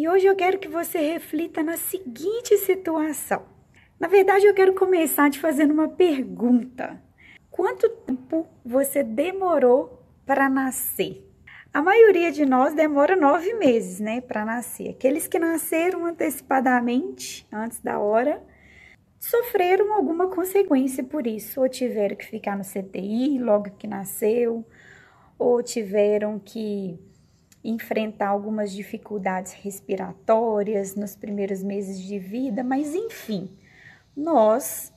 E hoje eu quero que você reflita na seguinte situação. Na verdade, eu quero começar te fazendo uma pergunta. Quanto tempo você demorou para nascer? A maioria de nós demora nove meses, né, para nascer. Aqueles que nasceram antecipadamente, antes da hora, sofreram alguma consequência por isso, ou tiveram que ficar no CTI logo que nasceu, ou tiveram que enfrentar algumas dificuldades respiratórias nos primeiros meses de vida, mas enfim, nós,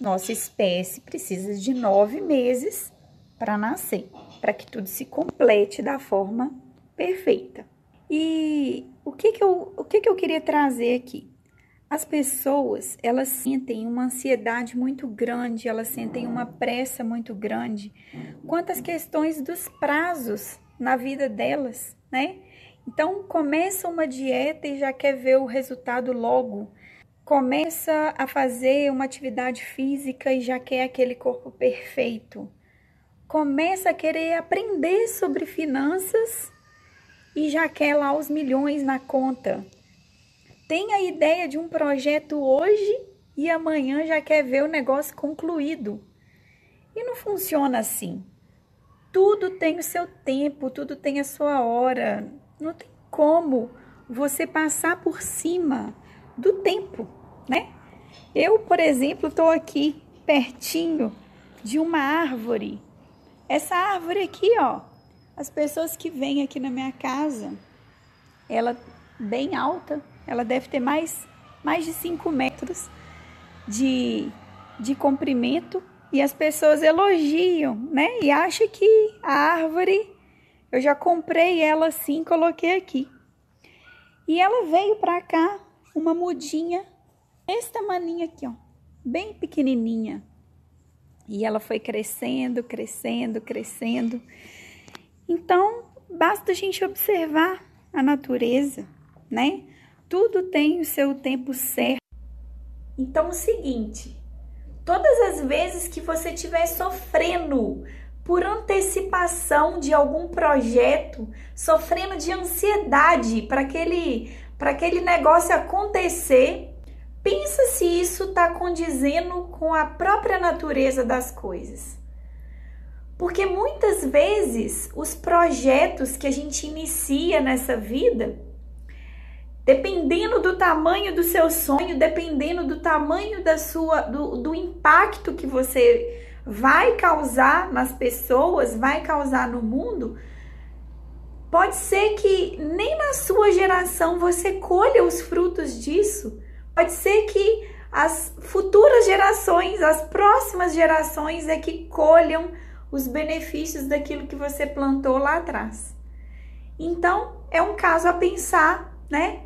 nossa espécie, precisa de nove meses para nascer, para que tudo se complete da forma perfeita. E o que que eu, o que que eu queria trazer aqui? As pessoas, elas sentem uma ansiedade muito grande, elas sentem uma pressa muito grande quanto às questões dos prazos na vida delas, né? Então, começa uma dieta e já quer ver o resultado logo. Começa a fazer uma atividade física e já quer aquele corpo perfeito. Começa a querer aprender sobre finanças e já quer lá os milhões na conta tem a ideia de um projeto hoje e amanhã já quer ver o negócio concluído. E não funciona assim. Tudo tem o seu tempo, tudo tem a sua hora. Não tem como você passar por cima do tempo, né? Eu, por exemplo, estou aqui pertinho de uma árvore. Essa árvore aqui, ó, as pessoas que vêm aqui na minha casa, ela bem alta, ela deve ter mais, mais de 5 metros de, de comprimento e as pessoas elogiam, né? E acham que a árvore, eu já comprei ela assim, coloquei aqui. E ela veio para cá, uma mudinha, esse tamaninho aqui, ó, bem pequenininha. E ela foi crescendo, crescendo, crescendo. Então, basta a gente observar a natureza, né? Tudo tem o seu tempo certo. Então, o seguinte: todas as vezes que você estiver sofrendo por antecipação de algum projeto, sofrendo de ansiedade para aquele, aquele negócio acontecer, pensa se isso está condizendo com a própria natureza das coisas. Porque muitas vezes os projetos que a gente inicia nessa vida Dependendo do tamanho do seu sonho, dependendo do tamanho da sua do, do impacto que você vai causar nas pessoas, vai causar no mundo, pode ser que nem na sua geração você colha os frutos disso. Pode ser que as futuras gerações, as próximas gerações é que colham os benefícios daquilo que você plantou lá atrás. Então, é um caso a pensar, né?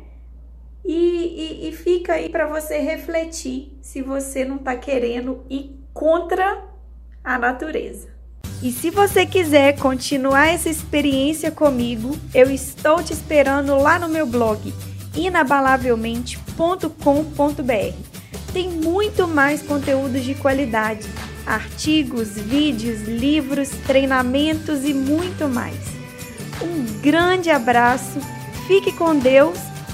E, e, e fica aí para você refletir se você não está querendo ir contra a natureza. E se você quiser continuar essa experiência comigo, eu estou te esperando lá no meu blog inabalavelmente.com.br. Tem muito mais conteúdo de qualidade, artigos, vídeos, livros, treinamentos e muito mais. Um grande abraço, fique com Deus